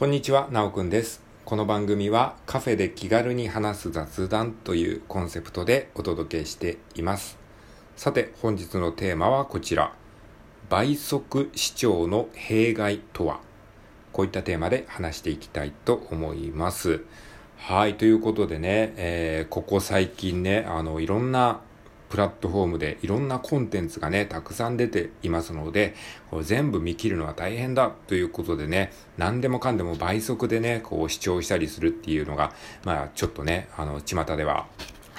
こんにちは、なおくんです。この番組はカフェで気軽に話す雑談というコンセプトでお届けしています。さて、本日のテーマはこちら。倍速視聴の弊害とは？こういったテーマで話していきたいと思います。はい、ということでね、えーここ最近ね、あの、いろんなプラットフォームでいろんなコンテンツがね、たくさん出ていますので、これ全部見切るのは大変だということでね、何でもかんでも倍速でね、こう視聴したりするっていうのが、まあちょっとね、あの、巷では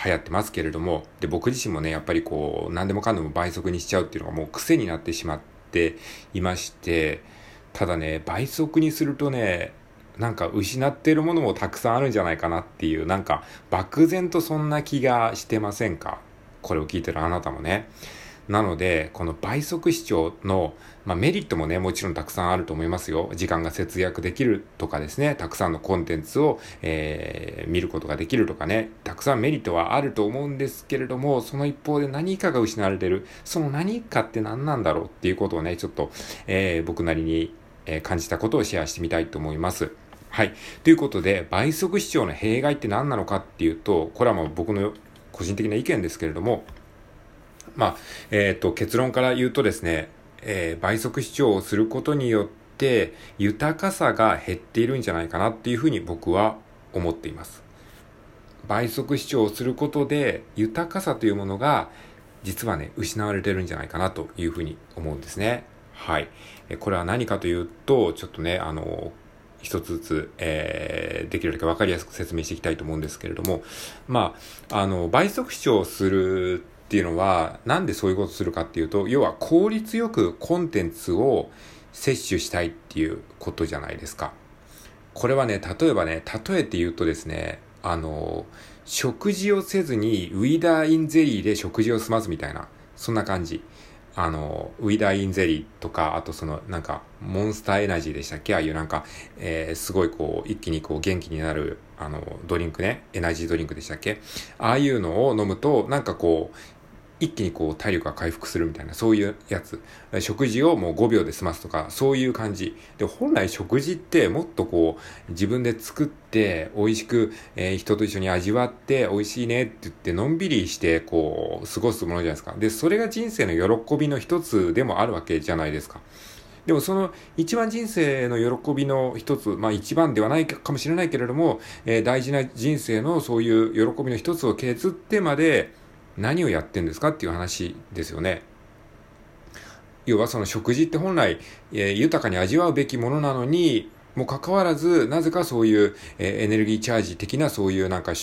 流行ってますけれども、で、僕自身もね、やっぱりこう、何でもかんでも倍速にしちゃうっていうのがもう癖になってしまっていまして、ただね、倍速にするとね、なんか失っているものもたくさんあるんじゃないかなっていう、なんか漠然とそんな気がしてませんか？これを聞いてるあなたもね。なので、この倍速視聴の、まあ、メリットもね、もちろんたくさんあると思いますよ。時間が節約できるとかですね、たくさんのコンテンツを、えー見ることができるとかね、たくさんメリットはあると思うんですけれども、その一方で何かが失われてる、その何かって何なんだろう？っていうことをね、ちょっと、えー僕なりに、えー感じたことをシェアしてみたいと思います。はい。ということで、倍速視聴の弊害って何なのかっていうと、これはもう僕の個人的な意見ですけれども、まあ、えっ、と、結論から言うとですね、えー倍速視聴をすることによって、豊かさが減っているんじゃないかなっていうふうに僕は思っています。倍速視聴をすることで、豊かさというものが、実はね、失われてるんじゃないかなというふうに思うんですね。はい。これは何かというと、ちょっとね、あの、一つずつ、えーできるだけわかりやすく説明していきたいと思うんですけれども、まあ、あの、倍速視聴するっていうのは、なんでそういうことするかっていうと、要は効率よくコンテンツを摂取したいっていうことじゃないですか。これはね、例えばね、例えて言うとですね、あの、食事をせずにウィダーインゼリーで食事を済ますみたいな、そんな感じ。あの、ウィダーインゼリーとか、あとその、なんか、モンスターエナジーでしたっけ？ああいうなんか、えーすごいこう、一気にこう、元気になる、あの、ドリンクね、エナジードリンクでしたっけ？ああいうのを飲むと、なんかこう、一気にこう体力が回復するみたいな、そういうやつ。食事をもう5秒で済ますとか、そういう感じ。で、本来食事ってもっとこう、自分で作って、美味しく、えー人と一緒に味わって、美味しいねって言って、のんびりして、こう、過ごすものじゃないですか。で、それが人生の喜びの一つでもあるわけじゃないですか。でもその一番人生の喜びの一つ、まあ一番ではないかもしれないけれども、えー大事な人生のそういう喜びの一つを削ってまで何をやってんですかっていう話ですよね。要はその食事って本来、えー豊かに味わうべきものなのに、もかかわらず、なぜかそういう、えーエネルギーチャージ的なそういうなんか、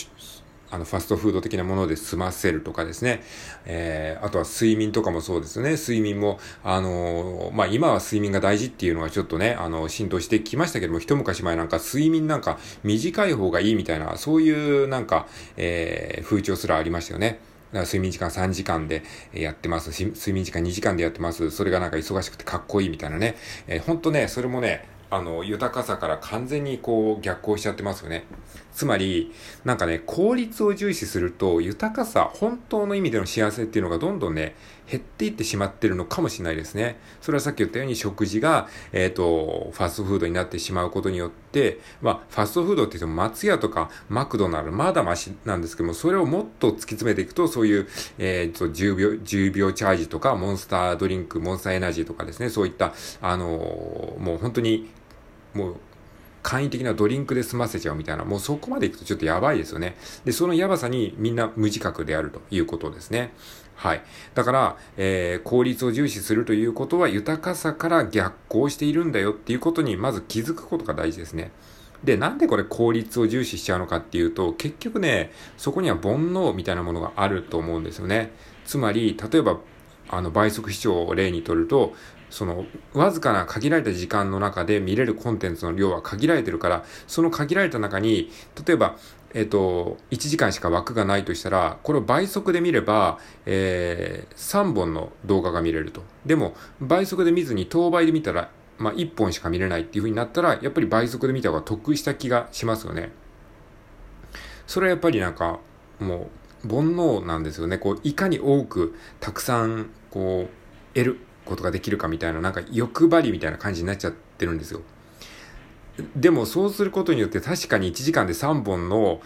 あの、ファストフード的なもので済ませるとかですね。えーあとは睡眠とかもそうですね。睡眠も、あのーまあ、今は睡眠が大事っていうのがちょっとね、あの、浸透してきましたけども、一昔前なんか睡眠なんか短い方がいいみたいな、そういうなんか、えー風潮すらありましたよね。だから睡眠時間3時間でやってます。睡眠時間2時間でやってます。それがなんか忙しくてかっこいいみたいなね。えー、ほんとね、それもね、あの、豊かさから完全にこう逆行しちゃってますよね。つまり、なんかね、効率を重視すると、豊かさ、本当の意味での幸せっていうのがどんどんね、減っていってしまってるのかもしれないですね。それはさっき言ったように食事が、えっ、と、ファストフードになってしまうことによって、まあ、ファストフードって言っても松屋とかマクドナルド、まだマシなんですけども、それをもっと突き詰めていくと、そういう、えっ、と、10秒、10秒チャージとか、モンスタードリンク、モンスターエナジーとかですね、そういった、あのーもう本当に、もう、簡易的なドリンクで済ませちゃうみたいな、もうそこまでいくとちょっとやばいですよね。で、そのやばさにみんな無自覚であるということですね。はい。だから、えー効率を重視するということは豊かさから逆行しているんだよっていうことにまず気づくことが大事ですね。で、なんでこれ効率を重視しちゃうのかっていうと、結局ね、そこには煩悩みたいなものがあると思うんですよね。つまり、例えば、あの、倍速視聴を例にとると、その、わずかな限られた時間の中で見れるコンテンツの量は限られてるから、その限られた中に、例えば、えっ、と、1時間しか枠がないとしたら、これを倍速で見れば、えー、3本の動画が見れると。でも、倍速で見ずに当倍で見たら、まあ、1本しか見れないっていう風になったら、やっぱり倍速で見た方が得した気がしますよね。それはやっぱりなんか、もう、煩悩なんですよね。こう、いかに多く、たくさん、こう、得ることができるかみたいな、なんか欲張りみたいな感じになっちゃってるんですよ。でもそうすることによって確かに1時間で3本の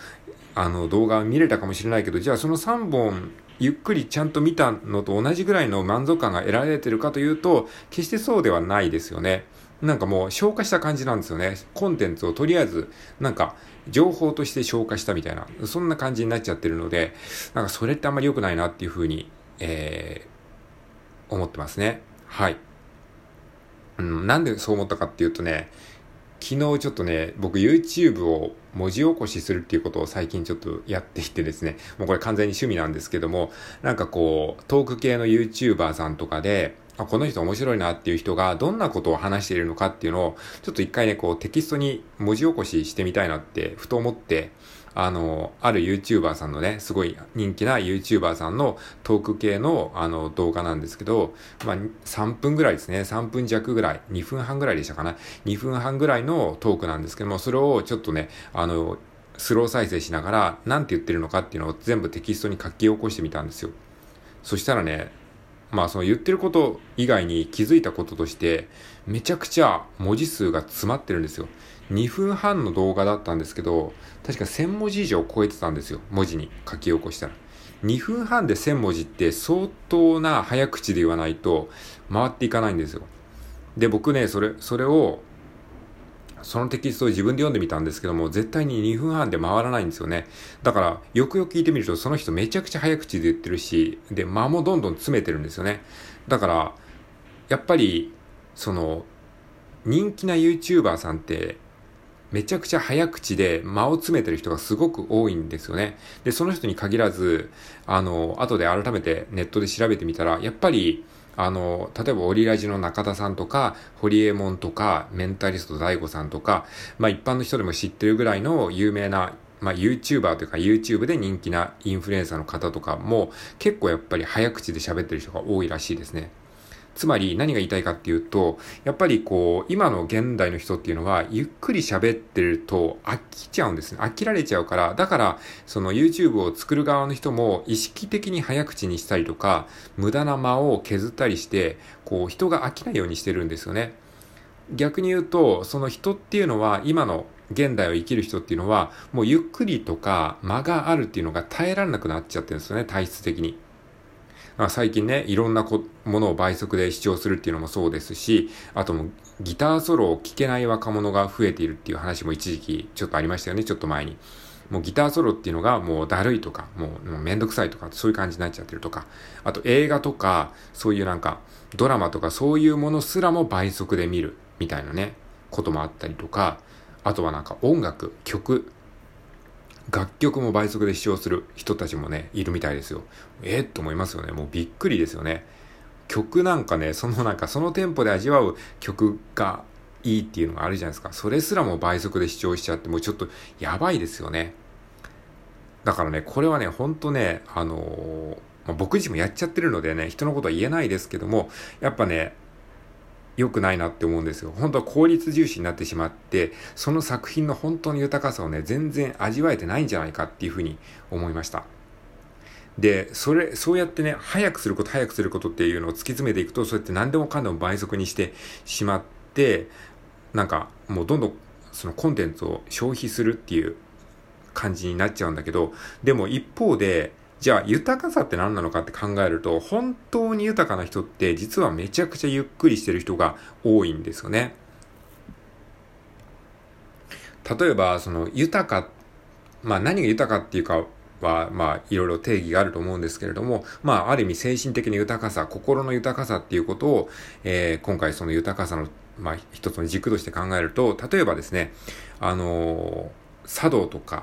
あの動画を見れたかもしれないけど、じゃあその3本ゆっくりちゃんと見たのと同じぐらいの満足感が得られてるかというと、決してそうではないですよね。なんかもう消化した感じなんですよね。コンテンツをとりあえず、なんか情報として消化したみたいな、そんな感じになっちゃってるので、なんかそれってあんまり良くないなっていうふうに、えー、思ってますね。はい。うん、なんでそう思ったかっていうとね、昨日ちょっとね、僕 YouTube を文字起こしするっていうことを最近ちょっとやっていてですね、もうこれ完全に趣味なんですけども、なんかこう、トーク系の YouTuber さんとかで、あ、この人面白いなっていう人がどんなことを話しているのかっていうのを、ちょっと一回ね、こうテキストに文字起こししてみたいなってふと思って、あの、ある YouTuber さんのね、すごい人気な YouTuber さんのトーク系のあの動画なんですけど、まあ、3分ぐらいですね、3分弱ぐらい、2分半ぐらいでしたかな、2分半ぐらいのトークなんですけども、それをちょっとね、あの、スロー再生しながら、何て言ってるのかっていうのを全部テキストに書き起こしてみたんですよ。そしたらね、まあその言ってること以外に気づいたこととして、めちゃくちゃ文字数が詰まってるんですよ。2分半の動画だったんですけど、確か1000文字以上超えてたんですよ。文字に書き起こしたら。2分半で1000文字って相当な早口で言わないと回っていかないんですよ。で、僕ね、それ、それを、そのテキストを自分で読んでみたんですけども、絶対に2分半で回らないんですよね。だから、よくよく聞いてみると、その人めちゃくちゃ早口で言ってるし、で、間もどんどん詰めてるんですよね。だから、やっぱり、その、人気な YouTuber さんって、めちゃくちゃ早口で間を詰めてる人がすごく多いんですよね。で、その人に限らず、あの、後で改めてネットで調べてみたら、やっぱり、あの、例えばオリラジの中田さんとか、ホリエモンとか、メンタリスト大悟さんとか、まあ一般の人でも知ってるぐらいの有名なまあ、YouTuber というか YouTube で人気なインフルエンサーの方とかも結構やっぱり早口で喋ってる人が多いらしいですね。つまり何が言いたいかっていうと、やっぱりこう、今の現代の人っていうのは、ゆっくり喋ってると飽きちゃうんですね。飽きられちゃうから、だから、その YouTube を作る側の人も意識的に早口にしたりとか、無駄な間を削ったりして、こう、人が飽きないようにしてるんですよね。逆に言うと、その人っていうのは、今の現代を生きる人っていうのは、もうゆっくりとか間があるっていうのが耐えられなくなっちゃってるんですよね、体質的に。最近ね、いろんなものを倍速で視聴するっていうのもそうですし、あともギターソロを聴けない若者が増えているっていう話も一時期ちょっとありましたよね、ちょっと前に。もうギターソロっていうのがもうだるいとか、もうもうめんどくさいとか、そういう感じになっちゃってるとか、あと映画とか、そういうなんかドラマとかそういうものすらも倍速で見るみたいなね、こともあったりとか、あとはなんか音楽、曲、楽曲も倍速で視聴する人たちもね、いるみたいですよ。えー、と思いますよね。もうびっくりですよね。曲なんかね、そのなんかそのテンポで味わう曲がいいっていうのがあるじゃないですか。それすらも倍速で視聴しちゃって、もうちょっとやばいですよね。だからね、これはね、ほんとね、あのー、まあ、僕自身もやっちゃってるのでね、人のことは言えないですけども、やっぱね、良くないなって思うんですよ。本当は効率重視になってしまって、その作品の本当の豊かさをね、全然味わえてないんじゃないかっていうふうに思いました。で、それ、そうやってね、早くすること、早くすることっていうのを突き詰めていくと、そうやって何でもかんでも倍速にしてしまって、なんか、もうどんどんそのコンテンツを消費するっていう感じになっちゃうんだけど、でも一方で、じゃあ豊かさって何なのかって考えると、本当に豊かな人って実はめちゃくちゃゆっくりしてる人が多いんですよね。例えば、その豊か、まあ何が豊かっていうかは、まあいろいろ定義があると思うんですけれども、まあある意味精神的な豊かさ、心の豊かさっていうことを、えー、今回その豊かさの、まあ一つの軸として考えると、例えばですね、あのー、茶道とか、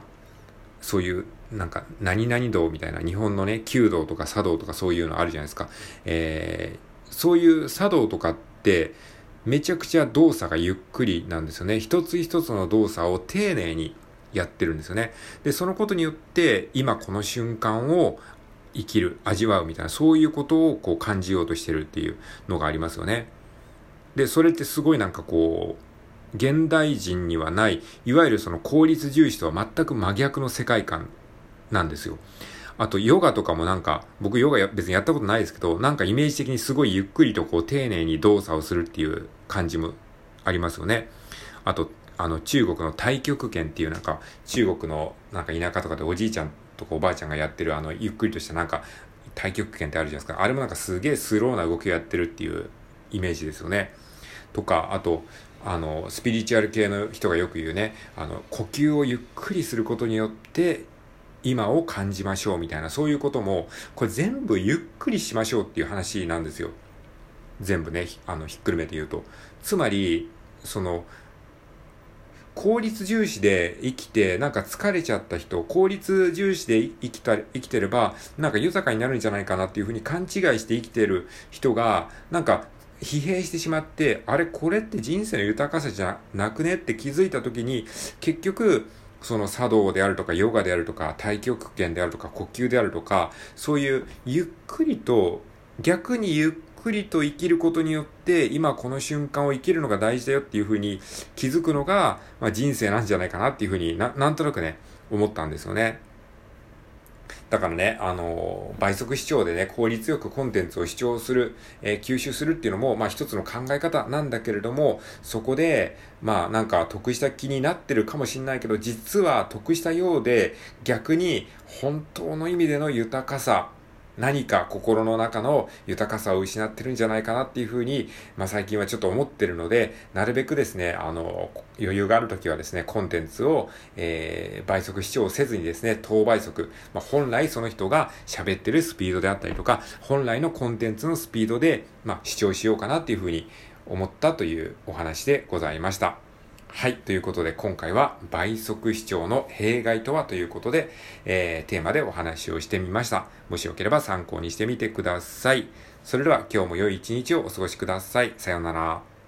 そういうなんか、何々道みたいな、日本のね、弓道とか茶道とかそういうのあるじゃないですか。えー、そういう茶道とかって、めちゃくちゃ動作がゆっくりなんですよね。一つ一つの動作を丁寧にやってるんですよね。で、そのことによって、今この瞬間を生きる、味わうみたいな、そういうことをこう感じようとしてるっていうのがありますよね。で、それってすごいなんかこう、現代人にはない、いわゆるその効率重視とは全く真逆の世界観なんですよ。あと、ヨガとかもなんか、僕ヨガ別にやったことないですけど、なんかイメージ的にすごいゆっくりとこう丁寧に動作をするっていう感じもありますよね。あと、あの、中国の太極拳っていうなんか、中国のなんか田舎とかでおじいちゃんとかおばあちゃんがやってるあの、ゆっくりとしたなんか、太極拳ってあるじゃないですか。あれもなんかすげえスローな動きをやってるっていうイメージですよね。とか、あと、あの、スピリチュアル系の人がよく言うね、あの、呼吸をゆっくりすることによって、今を感じましょうみたいな、そういうことも、これ全部ゆっくりしましょうっていう話なんですよ。全部ね、あの、ひっくるめて言うと。つまり、その、効率重視で生きて、なんか疲れちゃった人、効率重視で生きた、生きてれば、なんか豊かになるんじゃないかなっていうふうに勘違いして生きてる人が、なんか疲弊してしまって、あれ、これって人生の豊かさじゃなくねって気づいた時に、結局、その茶道であるとか、ヨガであるとか、太極拳であるとか、呼吸であるとか、そういうゆっくりと、逆にゆっくりと生きることによって、今この瞬間を生きるのが大事だよっていうふうに気づくのが、まあ、人生なんじゃないかなっていうふうにな、なんとなくね、思ったんですよね。だからね、あの倍速視聴でね、効率よくコンテンツを視聴する、えー、吸収するっていうのも、まあ一つの考え方なんだけれども、そこで、まあなんか得した気になってるかもしんないけど、実は得したようで、逆に本当の意味での豊かさ、何か心の中の豊かさを失ってるんじゃないかなっていうふうに、まあ最近はちょっと思ってるので、なるべくですね、あの、余裕があるときはですね、コンテンツを、えー、倍速視聴せずにですね、等倍速、まあ本来その人が喋ってるスピードであったりとか、本来のコンテンツのスピードで、まあ視聴しようかなっていうふうに思ったというお話でございました。はい。ということで、今回は倍速視聴の弊害とはということで、えー、テーマでお話をしてみました。もしよければ参考にしてみてください。それでは今日も良い一日をお過ごしください。さようなら。